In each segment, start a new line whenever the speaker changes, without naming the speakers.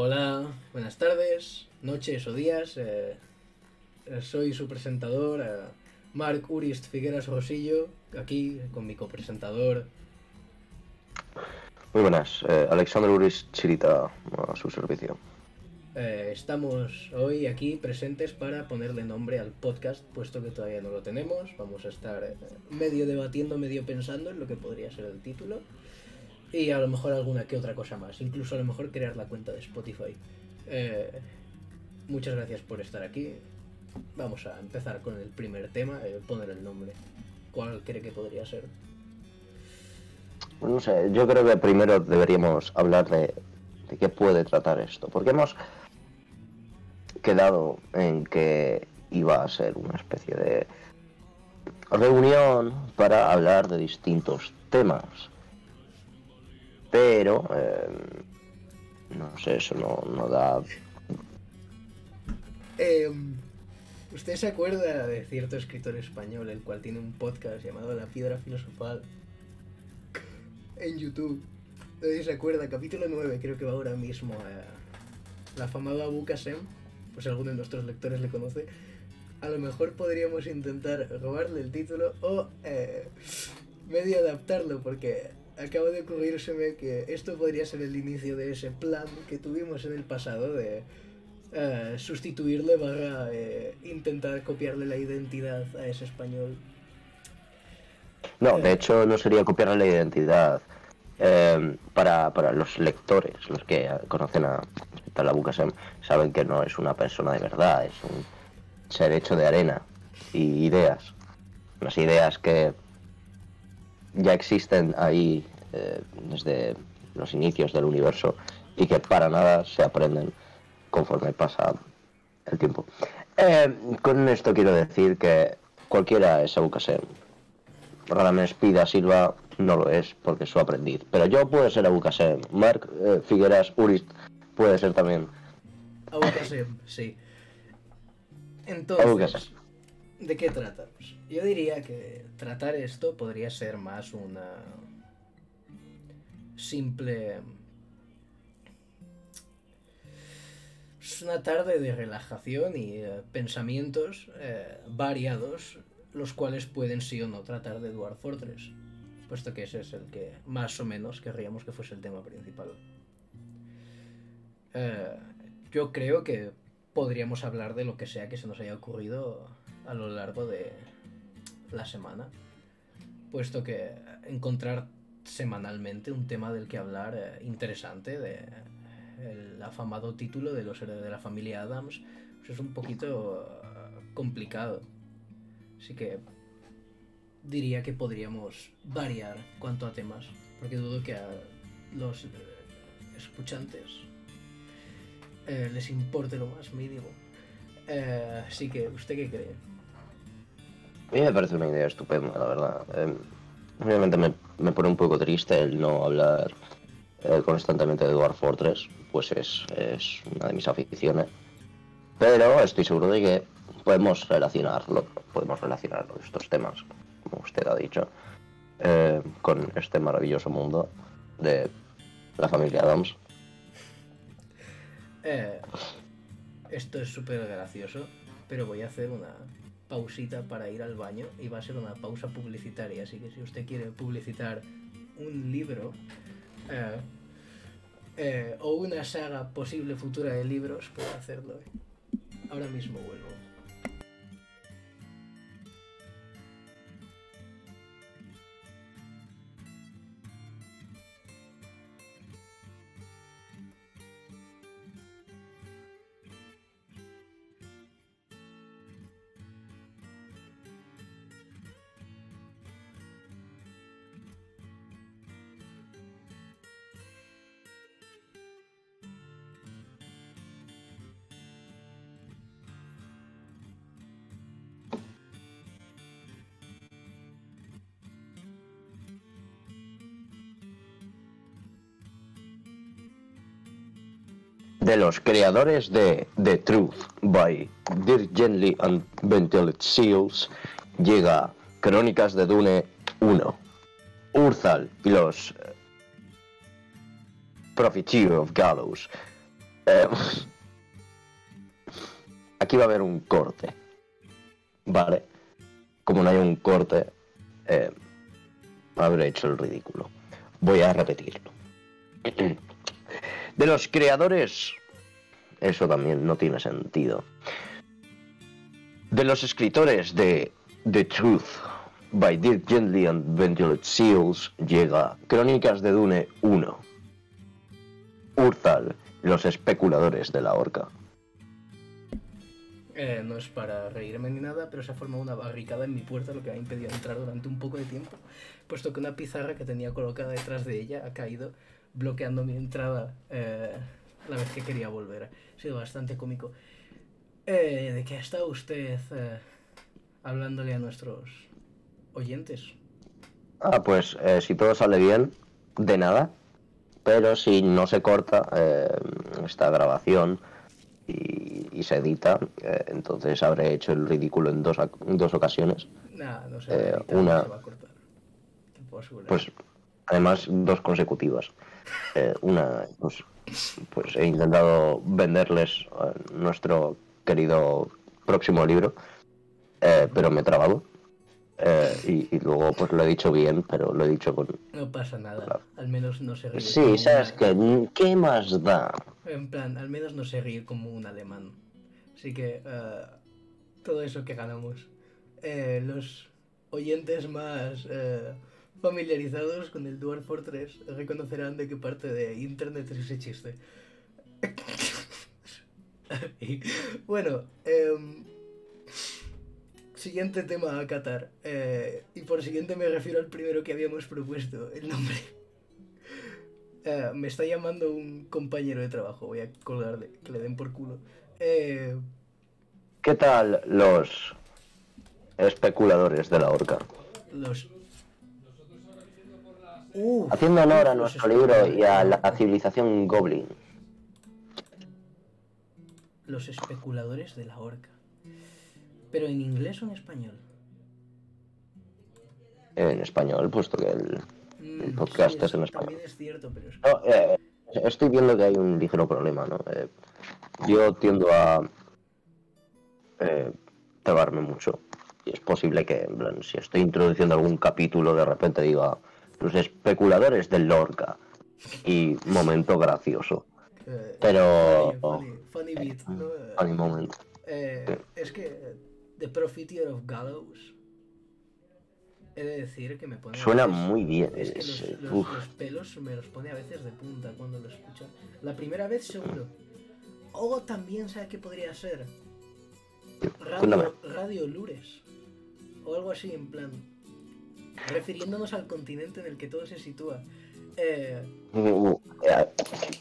Hola, buenas tardes, noches o días. eh, eh, soy su presentador, eh, Marc Urist Figueras Rosillo, aquí con mi copresentador.
Muy buenas, eh, Alexander Uris Chirita a su servicio.
Eh, estamos hoy aquí presentes para ponerle nombre al podcast, puesto que todavía no lo tenemos. Vamos a estar eh, medio debatiendo, medio pensando en lo que podría ser el título. Y a lo mejor alguna que otra cosa más. Incluso a lo mejor crear la cuenta de Spotify. Eh, muchas gracias por estar aquí. Vamos a empezar con el primer tema, eh, poner el nombre. ¿Cuál cree que podría ser?
No sé, yo creo que primero deberíamos hablar de, de qué puede tratar esto, porque hemos quedado en que iba a ser una especie de reunión para hablar de distintos temas. Pero, eh, no sé, eso no, no da...
Eh, ¿Usted se acuerda de cierto escritor español, el cual tiene un podcast llamado La Piedra Filosofal? En YouTube. Nadie se acuerda, capítulo 9, creo que va ahora mismo a la afamada Abu Qasem, pues alguno de nuestros lectores le conoce. A lo mejor podríamos intentar robarle el título o eh, medio adaptarlo, porque acabo de ocurrírseme que esto podría ser el inicio de ese plan que tuvimos en el pasado de eh, sustituirle barra eh, intentar copiarle la identidad a ese español.
No, de hecho no sería copiarle la identidad. Eh, para, para los lectores, los que conocen a, a la Bukasem, saben que no es una persona de verdad, es un ser hecho de arena y ideas. Unas ideas que ya existen ahí eh, desde los inicios del universo y que para nada se aprenden conforme pasa el tiempo. Eh, con esto quiero decir que cualquiera es Abu Qasem. Radamés Pida Silva no lo es porque es su aprendiz. Pero yo puedo ser Abu Qasem. Marc eh, Figueras Urist puede ser también.
Abu Qasem, sí. Entonces. ¿De qué tratamos? Yo diría que tratar esto podría ser más una simple... Es una tarde de relajación y eh, pensamientos eh, variados, los cuales pueden sí o no tratar de Dwarf Fortress, puesto que ese es el que más o menos querríamos que fuese el tema principal. Eh, yo creo que podríamos hablar de lo que sea que se nos haya ocurrido a lo largo de la semana, puesto que encontrar semanalmente un tema del que hablar eh, interesante de el afamado título de los héroes de la familia Adams pues es un poquito eh, complicado. Así que diría que podríamos variar cuanto a temas porque dudo que a los eh, escuchantes les importe lo más mínimo. Así que usted qué cree
A mí me parece una idea estupenda, la verdad. Eh, obviamente me, me pone un poco triste el no hablar eh, constantemente de Dwarf Fortress, pues es, es una de mis aficiones. Pero estoy seguro de que podemos relacionarlo, podemos relacionarlo, estos temas, como usted ha dicho, eh, con este maravilloso mundo de la familia Adams.
Eh, esto es súper gracioso, pero voy a hacer una pausita para ir al baño y va a ser una pausa publicitaria, así que si usted quiere publicitar un libro eh, eh, o una saga posible futura de libros, puede hacerlo. Ahora mismo vuelvo.
De los creadores de The Truth by Dirk Gently and Ventiled Seals llega Crónicas de Dune 1. Urzal y los eh, Prophecy of Gallows. Eh, aquí va a haber un corte. Vale. Como no hay un corte, eh, habré hecho el ridículo. Voy a repetirlo. De los creadores, eso también no tiene sentido. De los escritores de The Truth by Dirk Gently and Ventured Seals llega Crónicas de Dune 1. Urzal, los especuladores de la horca.
Eh, no es para reírme ni nada, pero se ha formado una barricada en mi puerta, lo que me ha impedido entrar durante un poco de tiempo, puesto que una pizarra que tenía colocada detrás de ella ha caído, bloqueando mi entrada eh, la vez que quería volver. Ha sido bastante cómico. Eh, ¿De qué ha estado usted eh, hablándole a nuestros oyentes?
Ah, pues eh, si todo sale bien, de nada. Pero si no se corta eh, esta grabación y, y se edita, eh, entonces habré hecho el ridículo en dos, dos ocasiones.
Nada, no se, no
una-
se va a cortar. Te puedo asegurar.
Pues además dos consecutivas. Eh, una, pues, pues he intentado venderles eh, nuestro querido próximo libro, eh, pero me he trabado. Eh, y, y luego pues lo he dicho bien, pero lo he dicho con...
No pasa nada,
Claro.
al menos no se ríe.
Sí,
como
sabes
una-
que ¿qué más da?
En plan, al menos no se ríe como un alemán. Así que eh, todo eso que ganamos. Los oyentes más familiarizados con el Dwarf Fortress reconocerán de qué parte de internet es ese chiste. Y, bueno, em, siguiente tema a Qatar. Eh, y por siguiente me refiero al primero que habíamos propuesto, el nombre. Eh, me está llamando un compañero de trabajo, voy a colgarle, que le den por culo. Eh,
¿Qué tal los especuladores de la horca?
los...
Haciendo honor a nuestro libro y a la civilización goblin.
Los especuladores de la horca. ¿Pero en inglés o en español?
En español, puesto que el...
Mm,
El podcast
sí,
es en español.
También es cierto, pero es...
No, eh, estoy viendo que hay un ligero problema, ¿no? Eh, yo tiendo a eh, trabarme mucho. Y es posible que, en plan, si estoy introduciendo algún capítulo, de repente diga los especuladores del Lorca. Y momento gracioso.
eh,
Pero-
Funny, funny, funny beat, ¿no?
Funny moment.
Eh, es que eh, The Profiteer of Gallows. He de decir que me pone.
Suena
veces-
muy bien.
Es que
es,
los,
eh,
los-
uf.
los pelos me los pone a veces de punta cuando lo escucho. La primera vez seguro. O también, ¿sabe qué podría ser? Radio, Radio Lures. O algo así, en plan. Refiriéndonos al continente en el que todo se sitúa. Eh,
Uh, eh,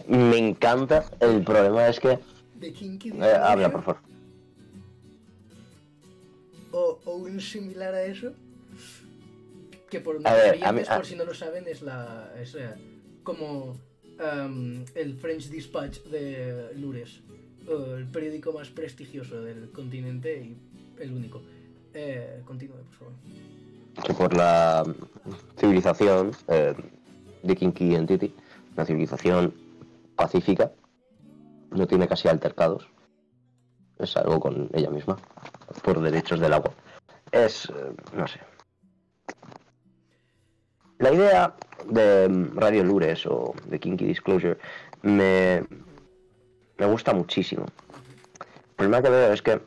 Me encanta. El problema es que.
de Kinky
eh, habla, por favor.
o, o un similar a eso. Que por
A ver, a mí- a-
por si no lo saben, es la. Es eh, como am, el French Dispatch de Lures. el periódico más prestigioso del continente y el único. Continúe, por favor.
Que por la civilización eh, de Kinky Entity, una civilización pacífica, no tiene casi altercados. Es algo con ella misma, por derechos del agua. Es, eh, no sé. La idea de mm, Radio Lures o de Kinky Disclosure me, me gusta muchísimo. El problema que veo es que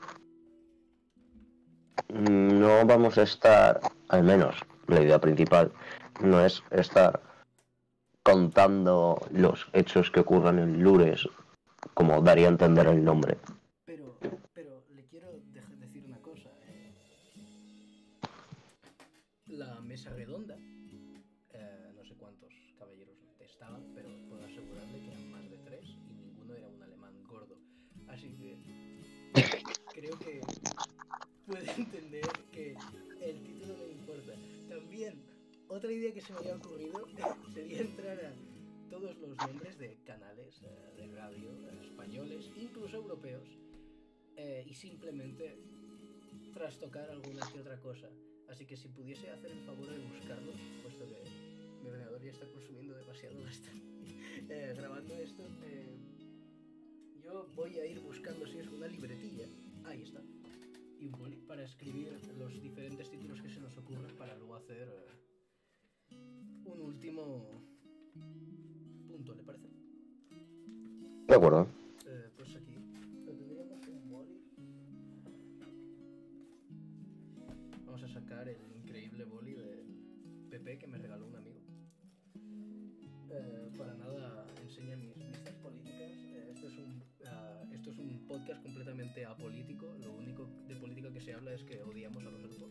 no vamos a estar, al menos la idea principal, no es estar contando los hechos que ocurran en Lures, como daría a entender el nombre.
Entender que el título no importa. También, otra idea que se me había ocurrido sería entrar a todos los nombres de canales eh, de radio eh, españoles, incluso europeos, eh, y simplemente trastocar alguna que otra cosa. Así que si pudiese hacer el favor de buscarlos, puesto que mi ordenador ya está consumiendo demasiado bastante eh, grabando esto, eh, voy a ir buscando si es una libretilla. Ahí está. Y un boli para escribir los diferentes títulos que se nos ocurren para luego hacer eh, un último punto, ¿le parece?
De acuerdo.
Eh, pues aquí tendríamos un boli. Vamos a sacar el increíble boli del PP que me regaló un amigo. Eh, para nada enseña mis podcast completamente apolítico. Lo único de política que se habla es que odiamos a los elfos.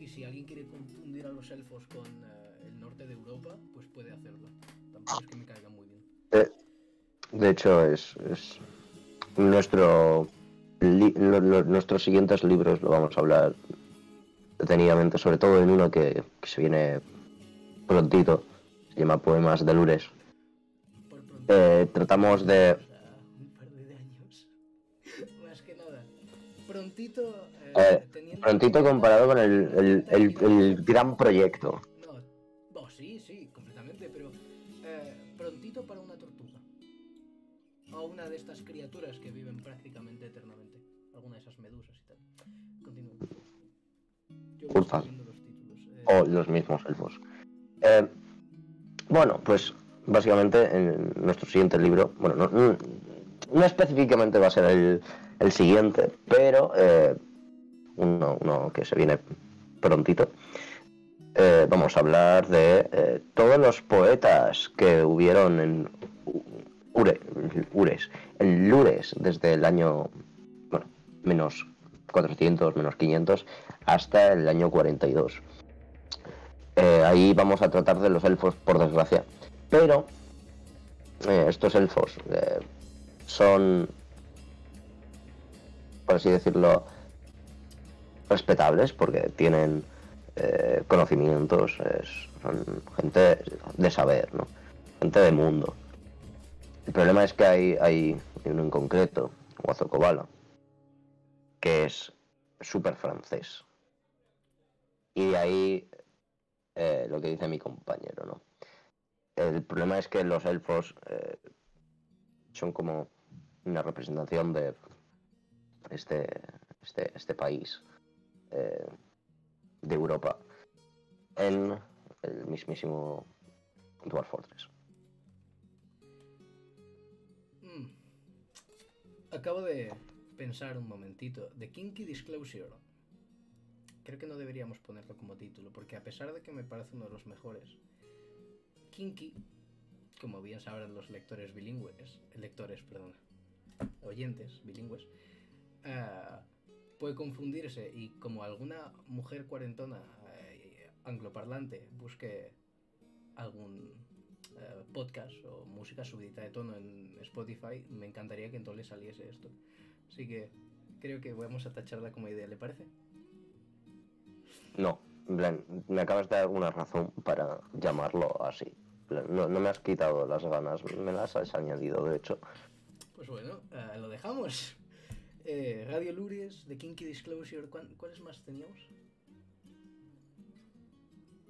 Y si alguien quiere confundir a los elfos con eh, el norte de Europa, pues puede hacerlo. Tampoco es que me caiga muy bien.
Eh, de hecho, es, es nuestro li- lo- lo- nuestros siguientes libros lo vamos a hablar detenidamente, sobre todo en uno que, que se viene prontito, se llama Poemas de Lures. Eh, tratamos de...
Prontito. eh, teniendo
Prontito comparado con el, el- el- el gran proyecto.
No, sí, sí, completamente, pero eh, prontito para una tortuga. O una de estas criaturas que viven prácticamente eternamente. Alguna de esas medusas y tal. Continúo. Yo voy
Pulsar.
escribiendo los títulos. eh,
o los mismos elfos. Bueno, pues básicamente en nuestro siguiente libro, bueno, no, no- no específicamente va a ser el, el siguiente, pero eh, uno, que se viene prontito. eh, vamos a hablar de eh, todos los poetas que hubieron en Ure, Ures, en Lures desde el año, bueno, menos 400, menos 500, hasta el año 42. Eh, ahí vamos a tratar de los elfos, por desgracia. Pero estos elfos son, por así decirlo, respetables porque tienen eh, conocimientos, son gente de saber, ¿no? gente de mundo. El problema es que hay, hay uno en concreto, Guazocobala, que es súper francés. Y de ahí eh, lo que dice mi compañero, ¿no? El problema es que los elfos eh, son como una representación de este, este, este país eh, de Europa en el mismísimo Dwarf Fortress.
mm. Acabo de pensar un momentito. The Kinky Disclosure. Creo que no deberíamos ponerlo como título, porque a pesar de que me parece uno de los mejores, Kinky, como bien sabrán los lectores bilingües, lectores, perdón, oyentes bilingües, ah, puede confundirse y como alguna mujer cuarentona eh, angloparlante busque algún eh, podcast o música subidita de tono en Spotify, me encantaría que entonces le saliese esto. Así que creo que vamos a tacharla como idea, ¿le parece?
No, plan, me acabas de dar una razón para llamarlo así. No, no me has quitado las ganas, me las has añadido, de hecho.
Pues bueno, eh, lo dejamos. Eh, Radio Lures, The Kinky Disclosure, ¿cuán- ¿cuáles más teníamos?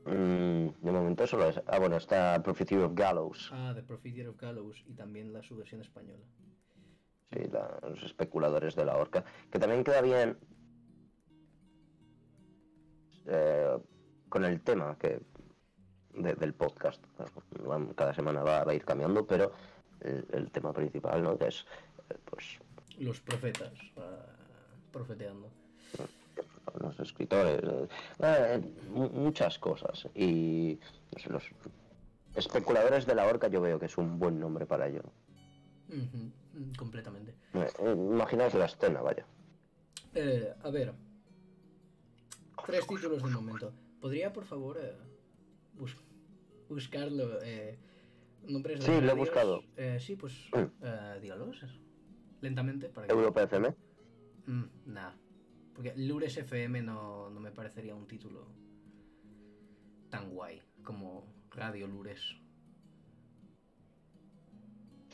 Mm, de momento solo es... Ah, bueno, está Prophecy of Gallows.
Ah, The Profiteer of Gallows y también la su versión española.
Sí, la- los especuladores de la horca. Que también queda bien eh, con el tema que de- del podcast. Cada semana va, va a ir cambiando, pero el, el tema principal, ¿no? Que es, eh, pues,
Los profetas, profeteando.
los escritores, eh, mu- muchas cosas. Y los especuladores de la horca yo veo que es un buen nombre para ello.
Mm, completamente.
Eh, imaginaos la escena, vaya.
Eh, a ver. Tres títulos de momento. ¿Podría, por favor, eh, bus- buscarlo? Nombres de
Sí, lo he buscado.
Eh, sí, pues
Mm.
dígalos. Lentamente, para que...
Europa FM.
Mm, nah. Porque Lures FM no, no me parecería un título tan guay como Radio Lures.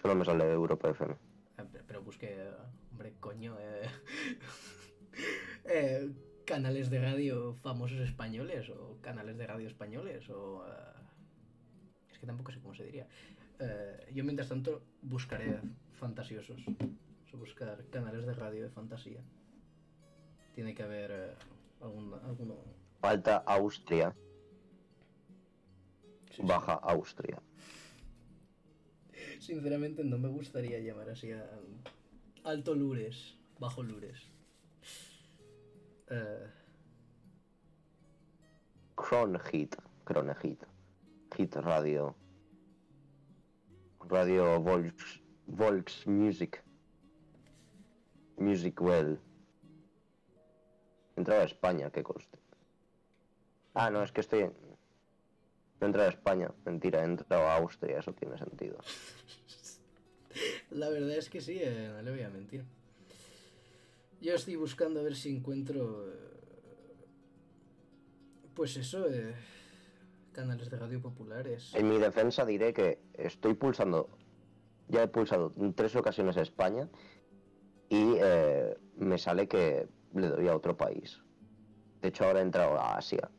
Solo me sale Europa FM.
Eh, pe- Pero busque, eh, hombre, coño, eh, eh, canales de radio famosos españoles o canales de radio españoles o... eh, es que tampoco sé cómo se diría. Yo mientras tanto buscaré fantasiosos. Buscar canales de radio de fantasía. Tiene que haber eh, algún, alguno.
Falta Austria.
Sí, sí.
Baja Austria.
Sinceramente no me gustaría llamar así a Alto Lures, Bajo Lures. Eh,
Cronhit. Cronehit. Hit Radio. Radio Volks, Volks Music. Music Well. Entraba a España, qué coste. Ah, no, es que estoy. No he entrado a España, mentira, he entrado a Austria, eso tiene sentido.
la verdad es que sí, eh, no le voy a mentir. Yo estoy buscando a ver si encuentro. eh, Pues eso, eh, canales de radio populares.
En mi defensa diré que estoy pulsando, ya he pulsado en tres ocasiones a España y eh, me sale que le doy a otro país. De hecho ahora he entrado a Asia.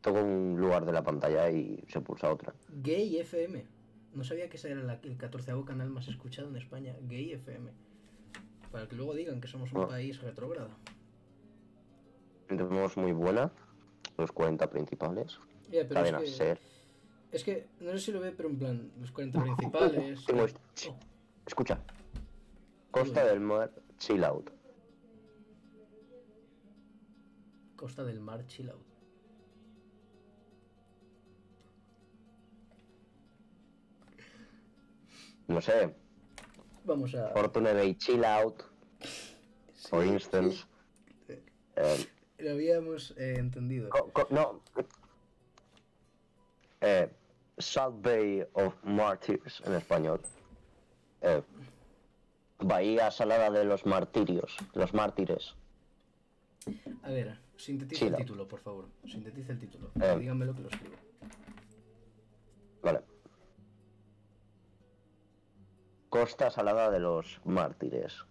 Toco un lugar de la pantalla y se pulsa otra.
Gay FM. No sabía que ese era la- el 14 canal más escuchado en España. Gay FM. Para que luego digan que somos un
Ah.
país retrógrado.
Tenemos muy buena, los 40 principales.
Ya, pero
Cadena
es que,
Ser.
es que, no sé si lo ve, pero en plan, los 40 principales.
Tengo est-
Oh,
Escucha. Costa del Mar, chill out.
Costa del Mar, chill out.
No sé,
Vamos a.
Fortune Bay chill out, for
Sí,
instance.
sí.
Eh,
Lo habíamos eh, entendido.
No. Eh, Salt Bay of Martyrs en español. Eh, Bahía Salada de los Martirios, los mártires.
A ver, sintetiza el título, por favor. Sintetiza el título.
Eh.
Díganme lo que lo escribo.
Vale. Costa Salada de los Mártires.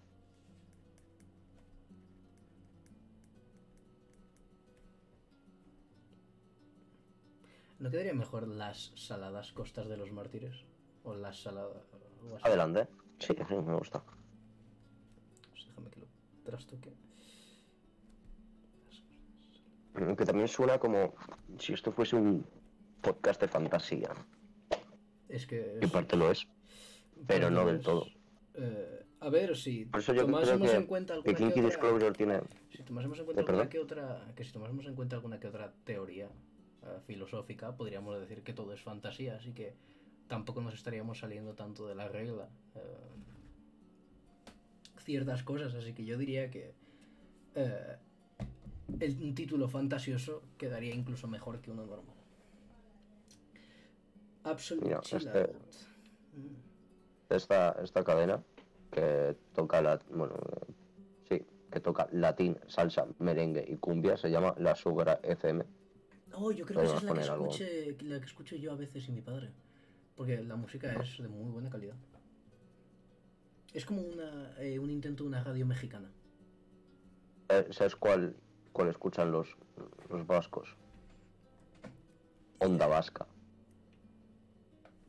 ¿No quedaría mejor las saladas costas de los mártires? O las saladas.
Adelante. Sí, sí, me gusta.
Trastoque.
Que también suena como si esto fuese un podcast de fantasía.
Es que.
En parte lo es. pero no del
pues,
todo.
eh, a ver, si
Por eso yo creo
tomásemos
que,
en cuenta alguna que otra-
tiene...
Si tomásemos en cuenta
Eh,
alguna que otra, que si tomásemos en cuenta alguna que otra teoría eh, filosófica, podríamos decir que todo es fantasía, así que tampoco nos estaríamos saliendo tanto de la regla. eh, ciertas cosas, así que yo diría que eh, el, un título fantasioso quedaría incluso mejor que uno normal. Absolute chill
este-
out. Mm.
esta, esta cadena que toca la, bueno, sí, que toca latín, salsa, merengue y cumbia se llama La Sugra FM.
Oh, yo creo que esa es la que, escuche, la que escucho yo a veces y mi padre. Porque la música es de muy buena calidad. Es como una, eh, un intento de una radio mexicana.
Eh, ¿Sabes cuál, cuál escuchan los, los vascos? Onda Vasca.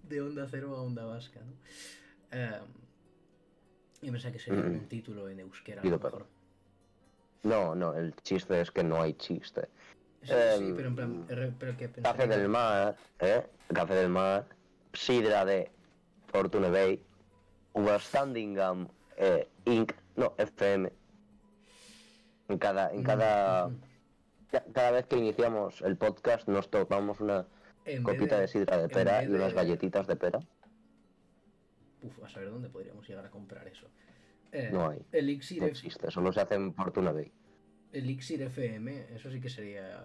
De onda cero a onda vasca, ¿no? Eh, yo pensaba que sería
Mm.
un título en euskera. a lo mejor.
No, no, el chiste es que no hay chiste.
Sí, sí,
Em,
pero en plan, er- pero que
Café del Mar, ¿eh? Café del Mar, Sidra de Fortune Bay, Overstandingham eh, Inc. No, FM. En cada, en cada,
Mm,
ca- cada vez que iniciamos el podcast nos tomamos una
en
copita de sidra de pera y unas
de-
galletitas de pera.
Uf, a saber dónde podríamos llegar a comprar eso. Eh,
No hay.
Elixir,
No existe, solo se hace en Fortune Bay.
Elixir FM, eso sí que sería.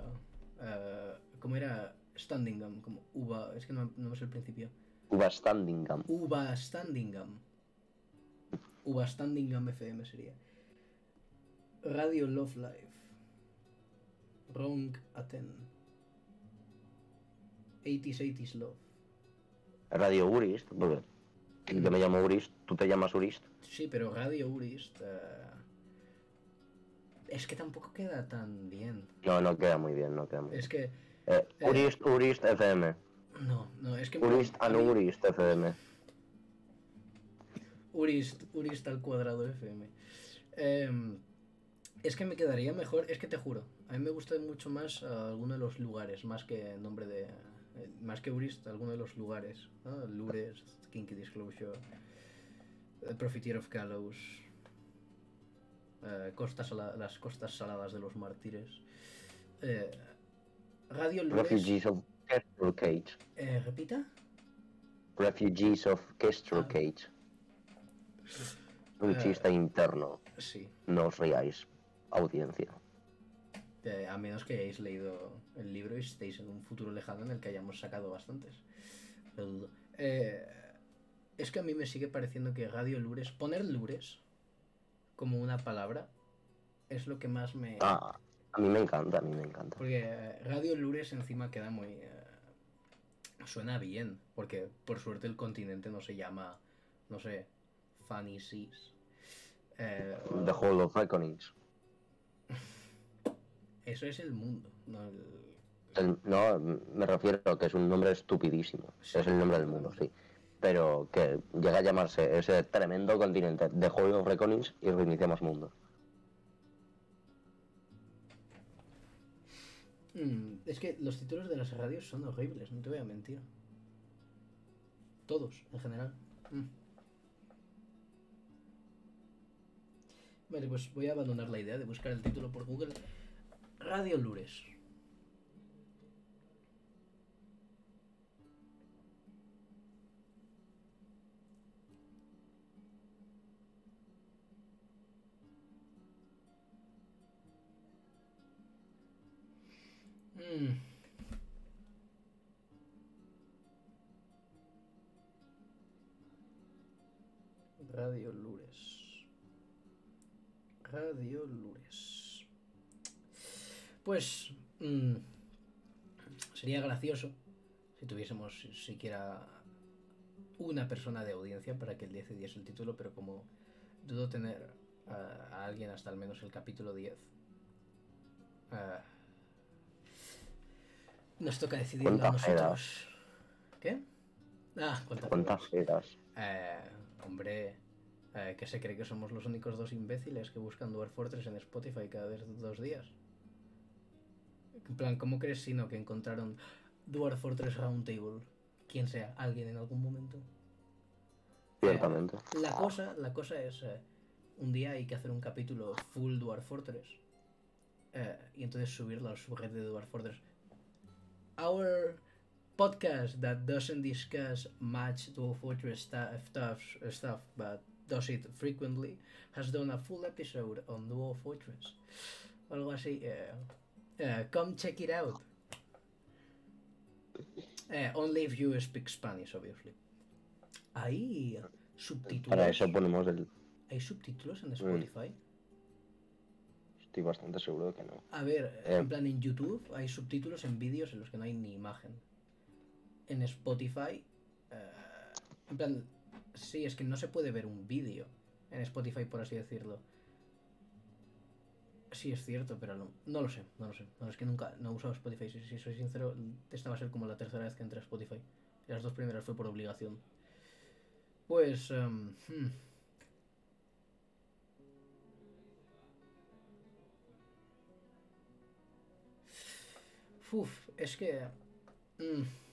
eh, ¿Cómo era? Standingham, como uva. Es que no, no es el principio. Uva Standingham. Uva Standingham FM sería. Radio Love Life. Wrong Aten. 80s 80s Love.
Radio Urist, porque yo me llamo Urist, tú te llamas Urist.
Sí, pero Radio Urist. eh, es que tampoco queda tan bien.
No, no queda muy bien, no queda muy bien.
Es que.
Eh, Urist, Urist FM.
No, no, es que.
Urist
a
and
mí-
Urist FM.
Urist, Urist al cuadrado FM. Em, es que me quedaría mejor, es que te juro, a mí me gusta mucho más uh, alguno de los lugares, más que nombre de. eh, más que Urist, alguno de los lugares. ¿no? Lures, Kinky Disclosure, eh, Profiteer of Gallows, eh, costas las costas saladas de los mártires. Radio Lures.
Refugees of Kestrel Cage.
Eh, ¿Repita?
Refugees of Kestrel
Ah.
Un
Eh.
chiste interno.
Sí.
No os riáis, audiencia.
Eh, a menos que hayáis leído el libro y estéis en un futuro lejano en el que hayamos sacado bastantes. Eh, es que a mí me sigue pareciendo que Radio Lures, poner Lures como una palabra, es lo que más me...
Ah, a mí me encanta, a mí me encanta.
Porque eh, Radio Lures encima queda muy... suena bien, porque por suerte el continente no se llama, no sé, Seas. Eh,
The Hall of Reckonings.
eso es el mundo, no el...
El- no, me refiero a que es un nombre estupidísimo.
Sí.
Es el nombre del mundo, sí. Pero que llega a llamarse ese tremendo continente The Hall of Reckonings y reiniciamos mundo.
Mm, es que los títulos de las radios son horribles, no te voy a mentir. Todos, en general. Mm. Vale, pues voy a abandonar la idea de buscar el título por Google. Radio Lures. Mm. Radio Lures. Radio Lures. Pues mm, sería gracioso si tuviésemos si- siquiera una persona de audiencia para que él decidiese el título, pero como dudo tener a, a alguien hasta al menos el capítulo 10. ah, nos toca decidirlo a
¿Cuántas
nosotros. ¿Qué? Ah, ¿cuántas
¿Cuántas eras?
eh, hombre, eh, que se cree que somos los únicos dos imbéciles que buscan Dwarf Fortress en Spotify cada vez dos días. En plan, ¿cómo crees sino que encontraron Dwarf Fortress Roundtable? Quien sea, alguien en algún momento.
Ciertamente.
La cosa, la cosa es, eh, un día hay que hacer un capítulo full Dwarf Fortress. eh, y entonces subirlo a la subred de Dwarf Fortress. Our podcast that doesn't discuss much Dwarf Fortress stu- stuff, stuff, but does it frequently, has done a full episode on Dwarf Fortress. Algo así. eh, eh, come check it out. Eh, only if you speak Spanish, obviously. Hay subtítulos.
Para eso ponemos el...
¿Hay subtítulos en Spotify?
Estoy bastante seguro de que no.
A ver,
Eh.
en plan en YouTube hay subtítulos en vídeos en los que no hay ni imagen. En Spotify, en plan, sí, es que no se puede ver un vídeo en Spotify, por así decirlo. Sí, es cierto, pero no, no lo sé, no lo sé. No, es que nunca no he usado Spotify, si, soy sincero, esta va a ser como la tercera vez que entré a Spotify. Las dos primeras fue por obligación. Pues... em, hmm. Uf, es que... mm,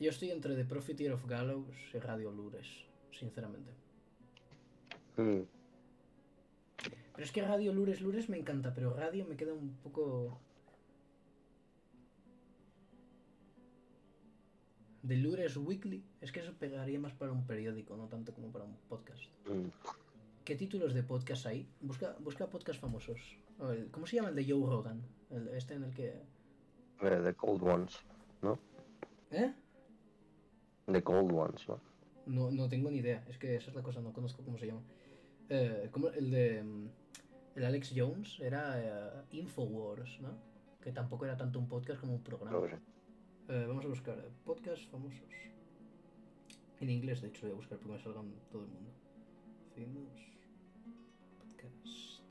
yo estoy entre The Profiteer of Gallows y Radio Lures, sinceramente.
Mm,
Pero es que Radio Lures Lures me encanta, pero Radio me queda un poco... The Lures Weekly, es que eso pegaría más para un periódico, no tanto como para un podcast.
mm.
¿Qué títulos de podcast hay? Busca, busca podcast famosos. El- ¿Cómo se llama el de Joe Rogan? El- este en el que...
The Cold Ones, ¿no?
¿Eh?
The Cold Ones, ¿no?
No, no tengo ni idea, es que esa es la cosa, no conozco cómo se llama. Eh, ¿cómo- el de mm, el Alex Jones era eh, Infowars, ¿no? Que tampoco era tanto un podcast como un programa. Eh, vamos a buscar eh, podcasts famosos. En inglés, de hecho, voy a buscar porque me salgan todo el mundo. Famous podcast.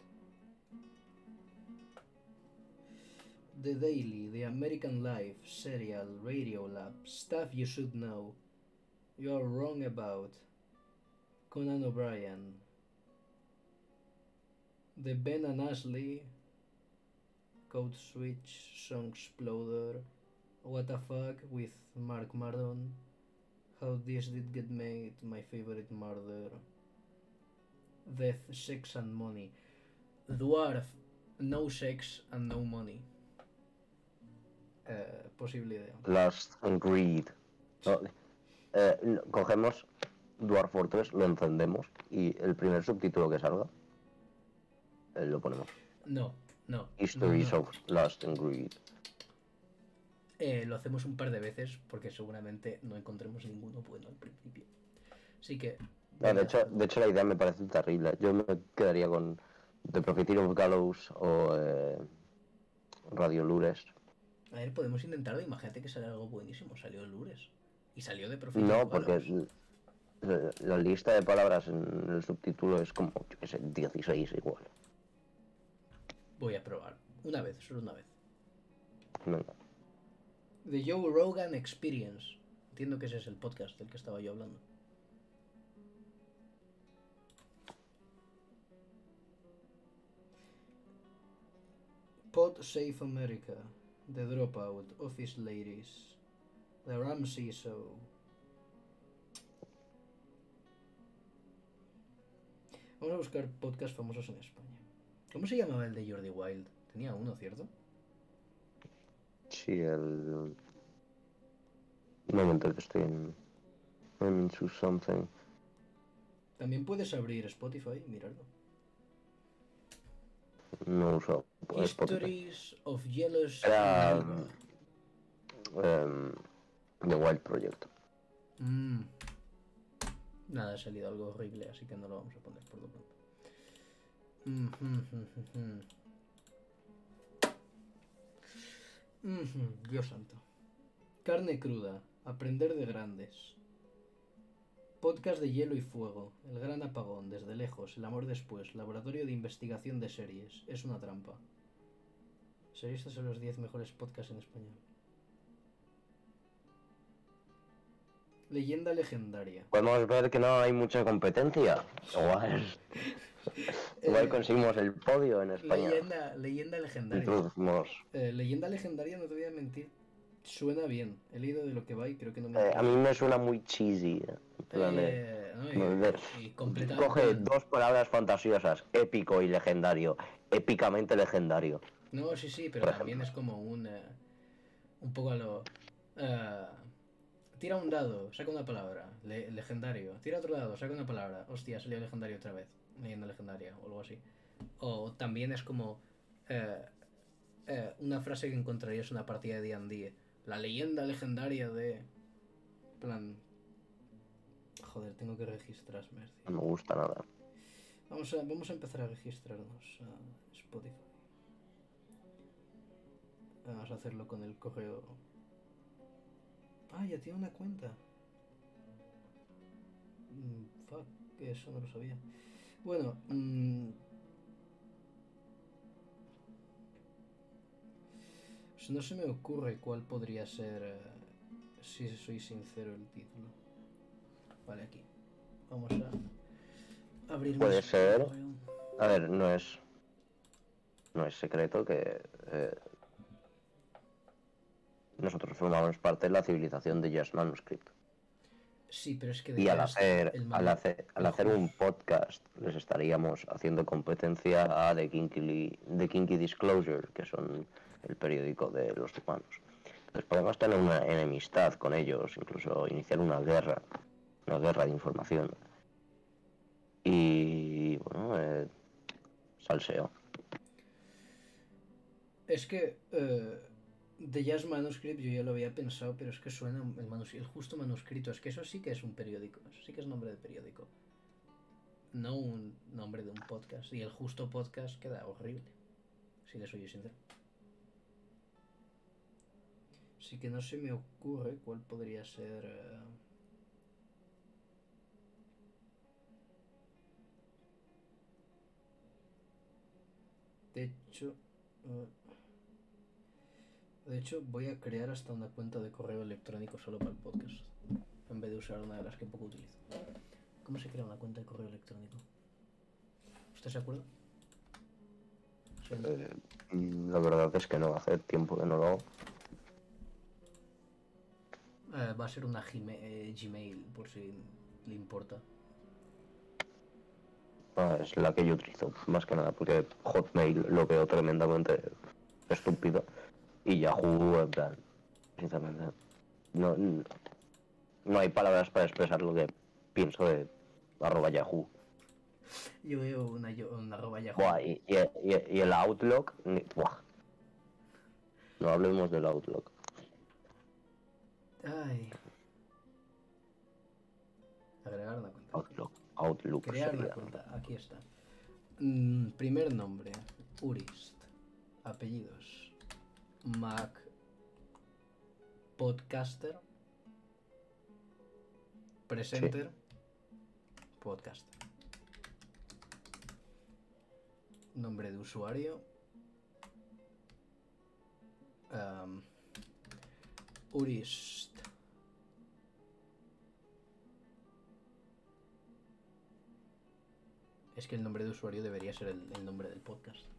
The Daily, The American Life, Serial, Radio Lab, Stuff You Should Know, You are wrong about Conan O'Brien. The Ben and Ashley, Code Switch, Song Exploder, What the Fuck with Mark Maron, How This Did Get Made, My Favorite Murder, Death, Sex and Money, Dwarf, No Sex and No Money. Uh, posible idea.
Last and Greed. No, eh, cogemos Dwarf Fortress, lo encendemos y el primer subtítulo que salga eh, lo ponemos.
No, no.
Histories
no.
of Last and Greed.
Eh, lo hacemos un par de veces porque seguramente no encontremos ninguno bueno al principio. Así que.
No, de, hecho, de hecho, la idea me parece terrible. Yo me quedaría con The Profiteer of Gallows o eh, Radio Lures.
A ver, podemos intentarlo. Imagínate que sale algo buenísimo. Salió Lures. Y salió de Profit.
No, porque la, la lista de palabras en el subtítulo es como, yo qué sé, 16 igual.
Voy a probar. Una vez, solo una vez.
Venga.
The Joe Rogan Experience. Entiendo que ese es el podcast del que estaba yo hablando. Pod Safe America. The Dropout. Office Ladies. The Ramsey Show. Vamos a buscar podcasts famosos en España. ¿Cómo se llamaba el de Jordi Wild? Tenía uno, ¿cierto?
Sí, el... Un momento que estoy en... I'm into something.
También puedes abrir Spotify y mirarlo.
No uso Spotify.
Histories of Yellows
Era... em, The Wild Project.
Mm. Nada, ha salido algo horrible, así que no lo vamos a poner por lo pronto. Mm, mm, mm, Dios santo. Carne cruda. Aprender de grandes. Podcast de hielo y fuego. El gran apagón. Desde lejos. El amor después. Laboratorio de investigación de series. Es una trampa. ¿Series son los 10 mejores podcasts en español? Leyenda legendaria.
Podemos ver que no hay mucha competencia. Igual, igual
Eh,
conseguimos el podio en España.
Leyenda, leyenda legendaria. Eh, leyenda legendaria, no te voy a mentir. Suena bien. He leído de lo que va y creo que no me.
Eh, a mí me suena muy cheesy. eh,
Eh, no, y, y.
Coge dos palabras fantasiosas, épico y legendario. Épicamente legendario.
No, sí, sí, pero
Por
también es como un. eh, un poco a lo. Tira un dado, saca una palabra. le- legendario. Tira otro dado, saca una palabra. Hostia, salió legendario otra vez. Leyenda legendaria o algo así. O también es como. eh, eh, una frase que encontrarías en una partida de D&D. La leyenda legendaria de... plan... Joder, tengo que registrarme.
No me gusta nada.
Vamos a, vamos a empezar a registrarnos a Spotify. Vamos a hacerlo con el correo. Ah, ya tiene una cuenta. Mm, fuck, que eso no lo sabía. Bueno, mm, pues no se me ocurre cuál podría ser, eh, si soy sincero, el título. Vale, aquí. Vamos a abrir
Puede ser. A ver, no es. No es secreto que. eh, nosotros formamos parte de la civilización de Just Manuscript.
Sí, pero es que
Y al hacer, al hacer, al hacer un podcast, les estaríamos haciendo competencia a The Kinky, The Kinky Disclosure, que son el periódico de los humanos. Entonces podemos tener una enemistad con ellos, incluso iniciar una guerra, una guerra de información. Y bueno, eh, salseo.
Es que eh, The Jazz Manuscript yo ya lo había pensado, pero es que suena el, manus- el justo manuscrito. Es que eso sí que es un periódico. Eso sí que es nombre de periódico. No un nombre de un podcast. Y el justo podcast queda horrible. Si le soy sincero. Así que no se me ocurre cuál podría ser. eh, De hecho. eh, De hecho, voy a crear hasta una cuenta de correo electrónico solo para el podcast. en vez de usar una de las que poco utilizo. ¿Cómo se crea una cuenta de correo electrónico? ¿Usted se acuerda?
Eh, la verdad es que no, hace tiempo que no lo hago.
Eh, va a ser una Gmail, eh, Gmail, por si le importa.
Ah, es la que yo utilizo, más que nada, porque Hotmail lo veo tremendamente estúpido. Y Yahoo, en plan, sinceramente, no, no hay palabras para expresar lo que pienso de arroba Yahoo.
Yo veo una, una arroba Yahoo.
Buah, y, y- y- y el Outlook, buah. No hablemos del Outlook.
Ay. Agregar una cuenta.
Outlook, Outlook
Crear una cuenta. Aquí está. Mm, primer nombre. Urist. Apellidos. Mac. Podcaster. Presenter. Podcaster. Nombre de usuario. Urist. Es que el nombre de usuario debería ser el, el nombre del podcast.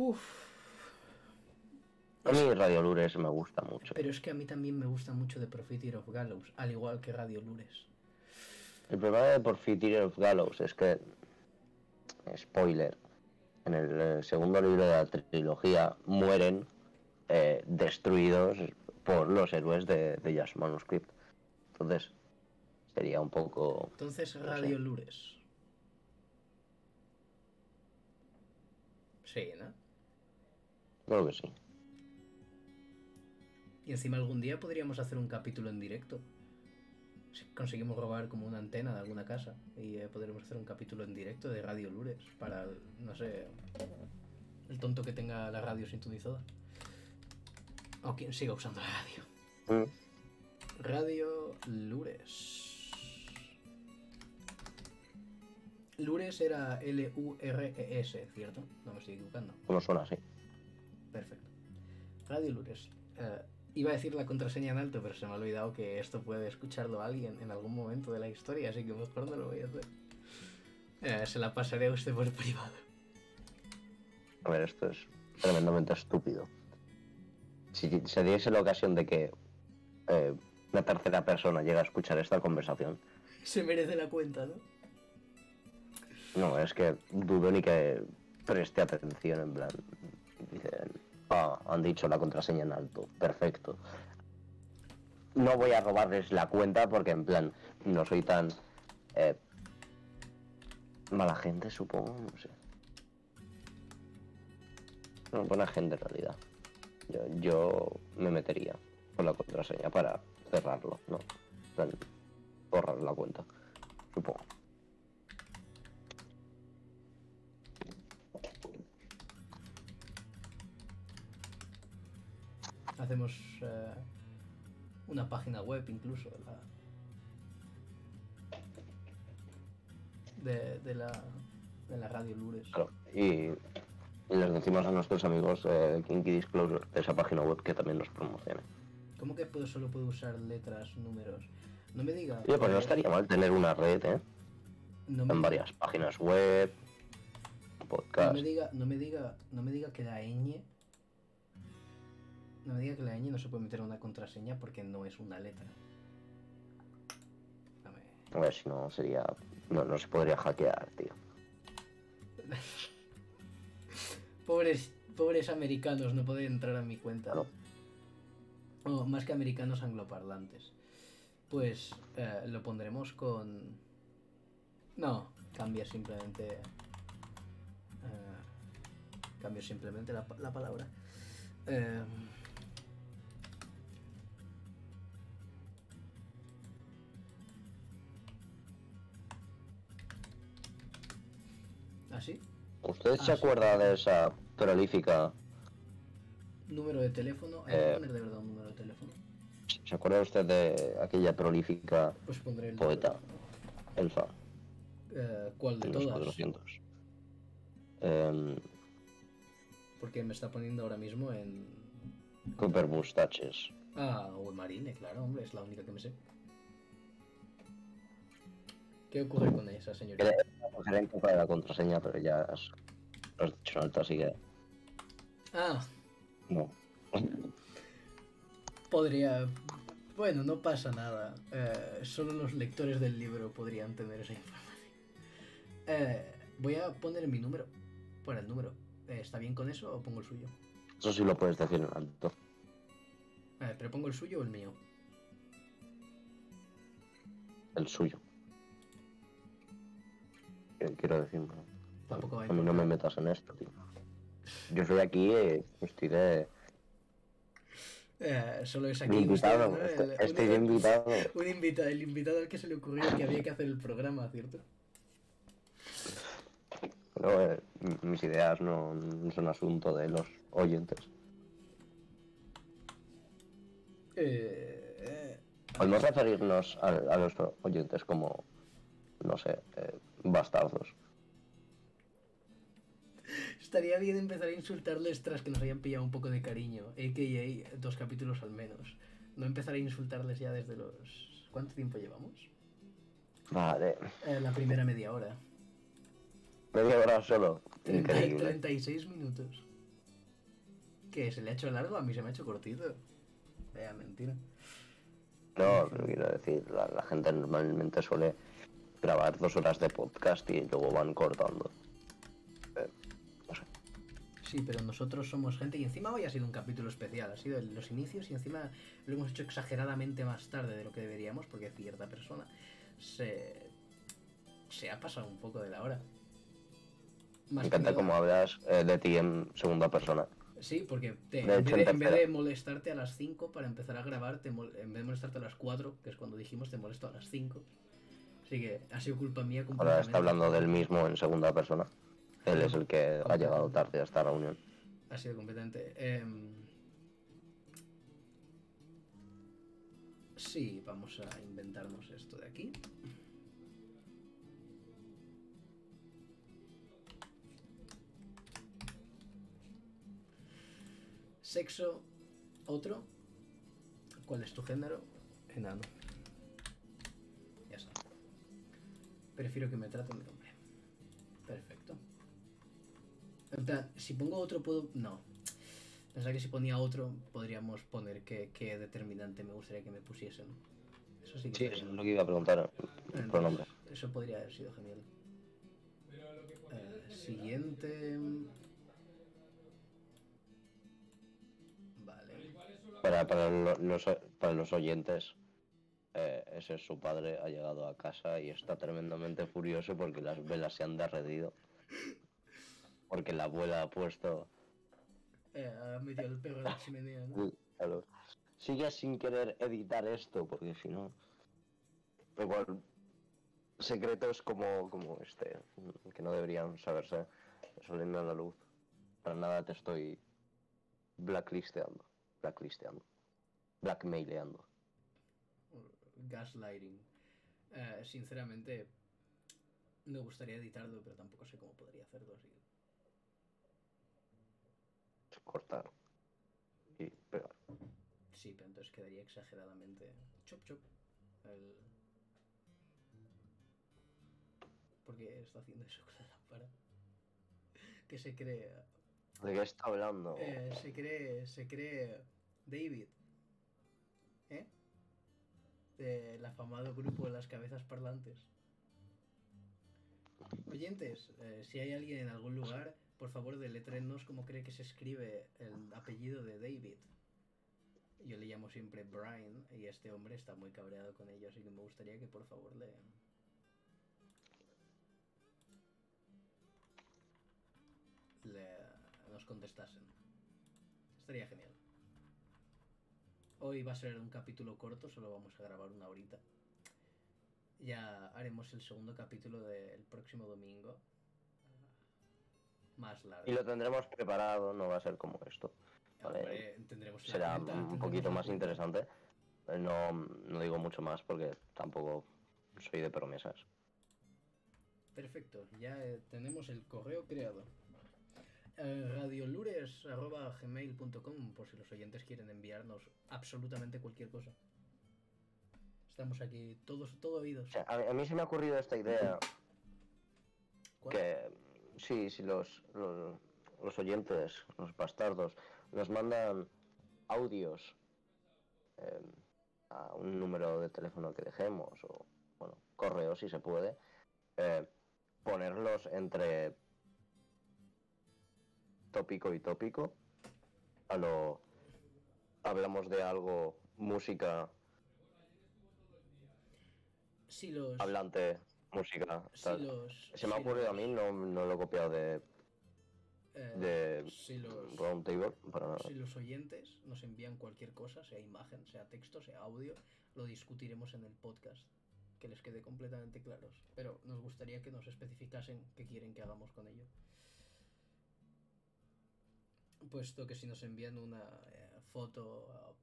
Uf.
A mí Radio Lures me gusta mucho.
Pero es que a mí también me gusta mucho The Profiteer of Gallows, al igual que Radio Lures.
El problema de Porphyry of Gallows es que, spoiler, en el eh, segundo libro de la trilogía mueren eh, destruidos por los héroes de, de Jazz Manuscript. Entonces, sería un poco...
Entonces,
No
Radio
sé.
Lures. Sí, ¿no?
Creo que sí.
Y encima algún día podríamos hacer un capítulo en directo. Si conseguimos robar como una antena de alguna casa y eh, podremos hacer un capítulo en directo de Radio Lures para, el- no sé, el tonto que tenga la radio sintonizada. O quien siga usando la radio.
Mm,
Radio Lures. Lures era L-U-R-E-S, ¿cierto? No me estoy equivocando.
¿Cómo suena así?
Perfecto. Radio Lures. Eh, iba a decir la contraseña en alto, pero se me ha olvidado que esto puede escucharlo alguien en algún momento de la historia, así que mejor no lo voy a hacer. Eh, se la pasaré a usted por privado.
A ver, esto es tremendamente estúpido. Si se diese la ocasión de que eh, una tercera persona llega a escuchar esta conversación,
Se merece la cuenta, ¿no?
no, es que dudo ni que preste atención, en plan, dicen, ah, han dicho la contraseña en alto, perfecto. No voy a robarles la cuenta porque, en plan, no soy tan eh, mala gente, supongo, no sé. Buena gente en realidad. Yo, yo me metería con la contraseña para cerrarlo, ¿no? Borrar la cuenta, supongo.
Hacemos eh, una página web incluso de la. De, de la. De la Radio Lures.
Claro, y, y les decimos a nuestros amigos eh, Kinky Disclosure de esa página web que también nos promocione.
¿Cómo que puedo, solo puedo usar letras, números? No me diga.
Oye, pues no
eh,
estaría mal tener una red, ¿eh?
no
En varias páginas web,
No
podcast.
me diga, no me diga, no me diga que la ñ. No me diga que la ñ no se puede meter una contraseña porque no es una letra. Dame.
A ver si no sería. No, no se podría hackear, tío.
Pobres, pobres americanos no pueden entrar a mi cuenta.
Claro.
O más que americanos angloparlantes. Pues eh, lo pondremos con. No, cambia simplemente. eh, cambio simplemente la, la palabra. Eh, ¿Así?
¿Usted se
Ah, sí.
acuerda de esa prolífica?
Número de teléfono. Hay
Eh.
que poner de verdad un número de teléfono.
¿Se acuerda usted de aquella prolífica
Pues pondré el.
poeta elfa
Eh, ¿Cuál de
en los
todas?
400? Em,
Porque me está poniendo ahora mismo en
Cooper Mustaches.
Ah, o Marine, claro, hombre, es la única que me sé. ¿Qué ocurre con esa señorita?
Gerente para la contraseña, pero ya has, lo has dicho alto, así que
Ah,
no.
podría... Bueno, no pasa nada. Eh, solo los lectores del libro podrían tener esa información. Eh, voy a poner mi número. Por el número. Eh, ¿Está bien con eso o pongo el suyo?
Eso sí lo puedes decir en alto.
Eh, ¿Pero pongo el suyo o el mío?
El suyo. Quiero decir, no.
Tampoco a
mí no me metas en esto, tío. Yo soy aquí, eh, estoy de,
Eh, solo es aquí
invitado.
usted, ¿no?
estoy,
El-
estoy
un-
de invitado.
Un invitado, el invitado al que se le ocurrió que había que hacer el programa, ¿cierto?
Pero, eh, mis ideas no, no son asunto de los oyentes.
Eh, eh,
Podemos referirnos a, a los oyentes como, no sé, eh, bastardos.
estaría bien empezar a insultarles tras que nos hayan pillado un poco de cariño, a.k.a. dos capítulos al menos. No empezar a insultarles ya desde los... ¿Cuánto tiempo llevamos?
Vale.
Eh, la primera media hora.
Media hora solo. Increíble.
36 minutos. ¿Qué? ¿Se le ha hecho largo? A mí se me ha hecho cortito. Vaya mentira.
No, pero quiero decir, la, la gente normalmente suele grabar dos horas de podcast y luego van cortando. Eh, no sé.
Sí, pero nosotros somos gente y encima hoy ha sido un capítulo especial, ha sido los inicios y encima lo hemos hecho exageradamente más tarde de lo que deberíamos porque cierta persona se, se ha pasado un poco de la hora. Más
Me encanta cómo hablas eh, de ti en segunda persona.
Sí, porque te-
De
en,
hecho,
vez de,
en
vez de molestarte a las 5 para empezar a grabar, te mol- en vez de molestarte a las 4, que es cuando dijimos, te molesto a las 5. Así que ha sido culpa mía
Ahora
completamente.
está hablando del mismo en segunda persona. Él es el que ha llegado tarde a esta reunión.
Ha sido completamente. em, Sí, vamos a inventarnos esto de aquí. Sexo, otro. ¿Cuál es tu género? Enano. Prefiero que me traten de hombre. Perfecto. En plan, si pongo otro puedo... No. Pensaba que si ponía otro podríamos poner qué, qué determinante me gustaría que me pusiesen. Eso sí que
Sí,
estaría
es lo que iba a preguntar.
Entonces,
Pronombre.
Eso podría haber sido genial. Eh, siguiente. Vale.
Para, para, lo- los, para los oyentes, eh, ese es su padre, ha llegado a casa y está tremendamente furioso porque las velas se han derretido. Porque la abuela ha puesto...
Eh, ha metido el perro en la chimenea, ¿no?
Claro. Sigue sin querer editar esto, porque si no... Igual, secretos como, como este, que no deberían saberse, salen a la luz. Para nada te estoy blacklisteando, blacklisteando, blackmaileando.
Gaslighting. Eh, sinceramente, me gustaría editarlo, pero tampoco sé cómo podría hacerlo así.
cortar y pegar.
Sí, pero entonces quedaría exageradamente. Chop chop. El... ¿Por qué está haciendo eso con la lámpara? Que se cree.
¿De qué está hablando?
eh, se cree. Se cree. David. ¿Eh? Del afamado grupo de las cabezas parlantes. Oyentes, eh, si hay alguien en algún lugar, por favor deletrenos cómo cree que se escribe el apellido de David. Yo le llamo siempre Brian y este hombre está muy cabreado con ello, así que me gustaría que por favor le... le nos contestasen. Estaría genial. Hoy va a ser un capítulo corto, solo vamos a grabar una horita. Ya haremos el segundo capítulo del próximo domingo. Más largo.
Y lo tendremos preparado, no va a ser como esto. Vale.
Hombre, tendremos
Será
cuenta,
un
tendremos
poquito más interesante. No, no digo mucho más porque tampoco soy de promesas.
Perfecto, ya eh, tenemos el correo creado. Radiolures.gmail.com por si los oyentes quieren enviarnos absolutamente cualquier cosa. Estamos aquí, todos, todo
O
oídos.
sea, a, a mí se me ha ocurrido esta idea
¿Cuál?
que sí, si los, los, los oyentes, los bastardos, nos mandan audios eh, a un número de teléfono que dejemos o, bueno, correo si se puede, eh, ponerlos entre tópico y tópico, a lo hablamos de algo, música,
Si los...
hablante, música,
si los
Se me ha
si
ocurrido a mí, no, no lo he copiado de,
eh,
de
si los...
Roundtable, para nada.
Si los oyentes nos envían cualquier cosa, sea imagen, sea texto, sea audio, lo discutiremos en el podcast. Que les quede completamente claros. Pero nos gustaría que nos especificasen qué quieren que hagamos con ello. Puesto que si nos envían una eh, foto, eh,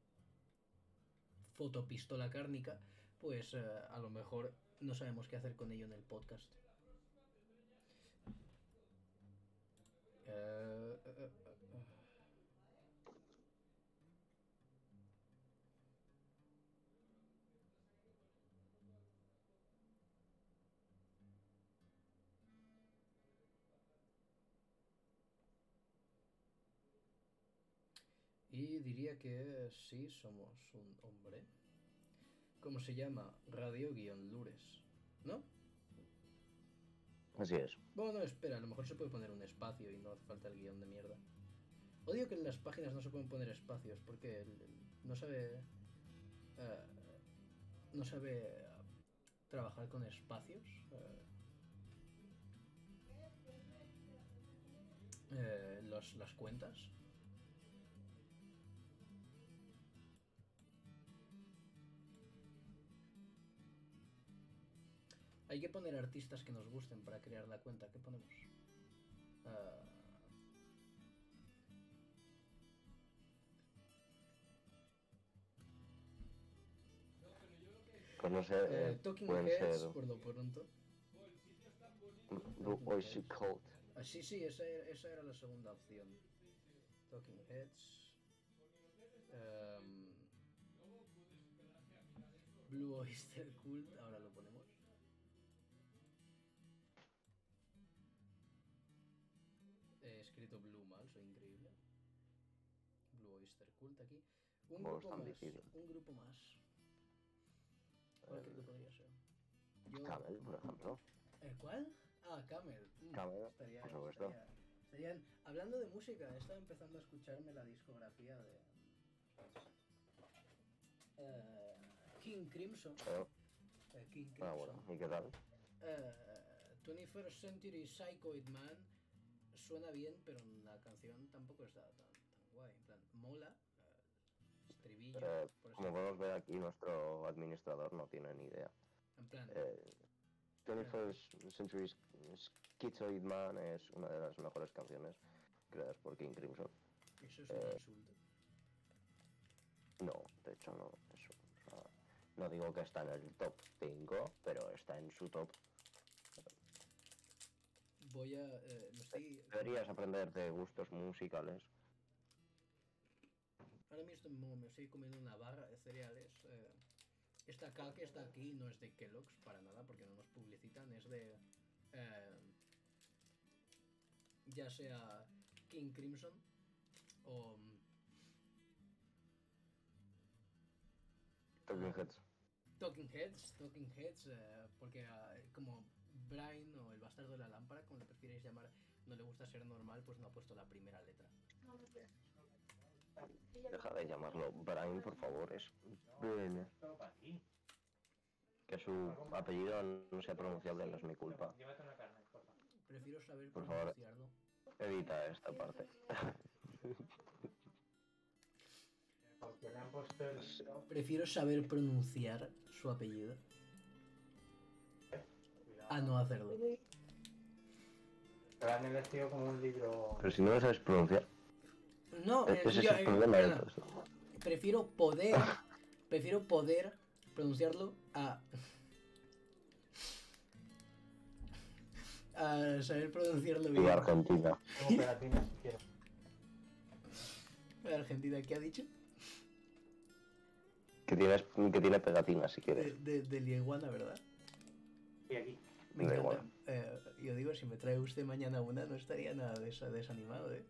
foto pistola cárnica, pues eh, a lo mejor no sabemos qué hacer con ello en el podcast. Eh, Y diría que sí, somos un hombre. ¿Cómo se llama? Radio-Lures. ¿No?
Así es.
Bueno, espera, a lo mejor se puede poner un espacio y no hace falta el guion de mierda. Odio que en las páginas no se pueden poner espacios porque no sabe. eh, no sabe trabajar con espacios. eh. Eh, las cuentas. Hay que poner artistas que nos gusten para crear la cuenta. ¿Qué ponemos? Eh,
eh,
Talking Heads,
ser
por lo pronto.
Blue Oyster Cult.
Ah, sí, sí, esa era, esa era la segunda opción. Talking Heads. Em, Blue Oyster Cult, ahora lo escrito Blue mal, soy increíble. Blue Oyster Cult aquí. Un
Oh,
grupo más.
difícil.
Un grupo más. ¿Cuál creo que podría ser? Yo-
Camel, por ejemplo.
¿El cuál? Ah, Camel. Mm,
Camel,
estaría-
por supuesto.
estaría- estarían- hablando de música, he estado empezando a escucharme la discografía de eh, King Crimson.
Eh,
eh, King Crimson.
ah, bueno, ¿y qué tal?
Eh, 21st Century Psychoid Man suena bien, pero la canción tampoco está tan, tan guay. En plan, mola, estribillo, por eso-
como podemos ver aquí, nuestro administrador no tiene ni idea.
en plan,
Eh, 21st Century Schizoid Man es una de las mejores canciones creadas por King Crimson.
eso es un
eh,
insulto.
No, de hecho no. Es, o sea, no digo que está en el top 5, pero está en su top.
Voy a... eh, me estoy...
Deberías aprender de gustos musicales.
Ahora mismo me estoy comiendo una barra de cereales. eh, esta K que está aquí no es de Kellogg's para nada porque no nos publicitan, es de... eh, ya sea King Crimson o...
Talking Heads.
Talking Heads, Talking Heads, eh, porque como Brian o el bastardo de la lámpara, como le prefierais llamar, no le gusta ser normal, pues no ha puesto la primera letra.
Deja de llamarlo Brian, por favor. Es. Que su apellido no sea pronunciable no es mi culpa.
Llévate una carne, por favor.
Prefiero saber
Por favor.
pronunciarlo.
Edita esta parte.
Porque le han puesto el...
Prefiero saber pronunciar su apellido. A no hacerlo.
Lo han elegido como un libro...
Pero si no lo sabes pronunciar,
No, eh,
ese es el
eh,
problema de
prefiero poder, prefiero poder pronunciarlo a a saber pronunciarlo
Y
bien.
Argentina.
Si quiero.
Argentina, ¿qué ha dicho?
Que, tienes, que tiene pegatinas si
De,
quieres.
de, de Lieguana, ¿verdad?
Y aquí.
Me
Da
encanta.
igual.
Eh, yo digo, si me trae usted mañana una, no estaría nada desa- desanimado, ¿eh?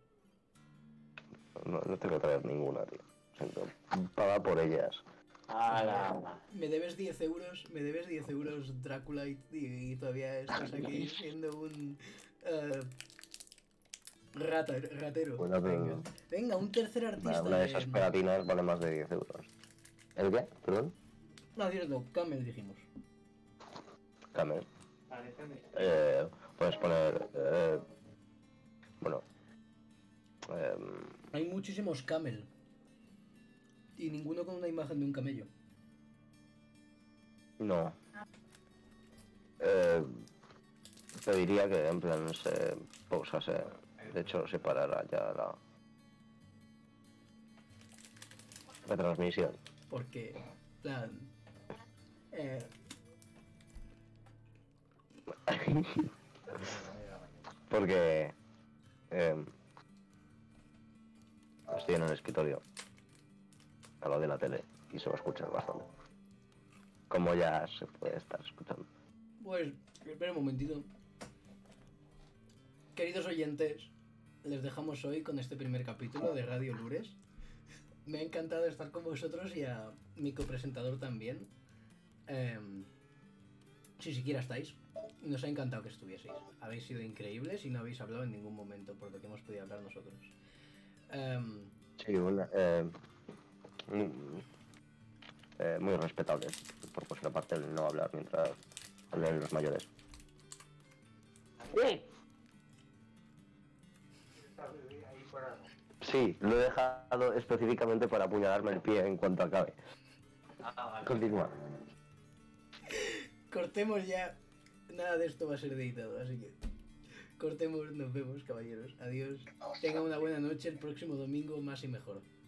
No, no te voy a traer ninguna, tío. Siento. Paga por ellas.
¡Hala!
Me debes 10 euros, me debes 10 euros Drácula y, y- y todavía estás aquí siendo un... eh, rata, ratero.
Bueno, pero-
venga. Venga, un tercer artista.
una de esas pegatinas vale más de 10 euros. ¿El qué? Perdón.
No, cierto, Camel dijimos.
Camel. Eh, puedes poner. Eh, bueno. em,
Hay muchísimos Camel. Y ninguno con una imagen de un camello.
no. Eh, te diría que en plan se pausase. De hecho, se parara ya la. La transmisión.
Porque, plan... Eh,
Porque. em, estoy en el escritorio. Al lado de la tele. Y se va a escuchar bastante. Como ya se puede estar escuchando.
Pues, espera un momentito. Queridos oyentes, les dejamos hoy con este primer capítulo de Radio Lures. Me ha encantado estar con vosotros y a mi copresentador también. Em, si siquiera estáis, nos ha encantado que estuvieseis. Habéis sido increíbles y no habéis hablado en ningún momento por lo que hemos podido hablar nosotros. Em,
Sí, una. eh, mm, eh, muy respetable. Por vuestra parte, el no hablar mientras hablan los mayores.
Ahí fuera.
Sí, lo he dejado específicamente para apuñalarme el pie en cuanto acabe.
Ah, vale.
Continúa.
Cortemos ya. Nada de esto va a ser editado, así que cortemos, nos vemos, caballeros. Adiós. Tengan una buena noche el próximo domingo, más y mejor.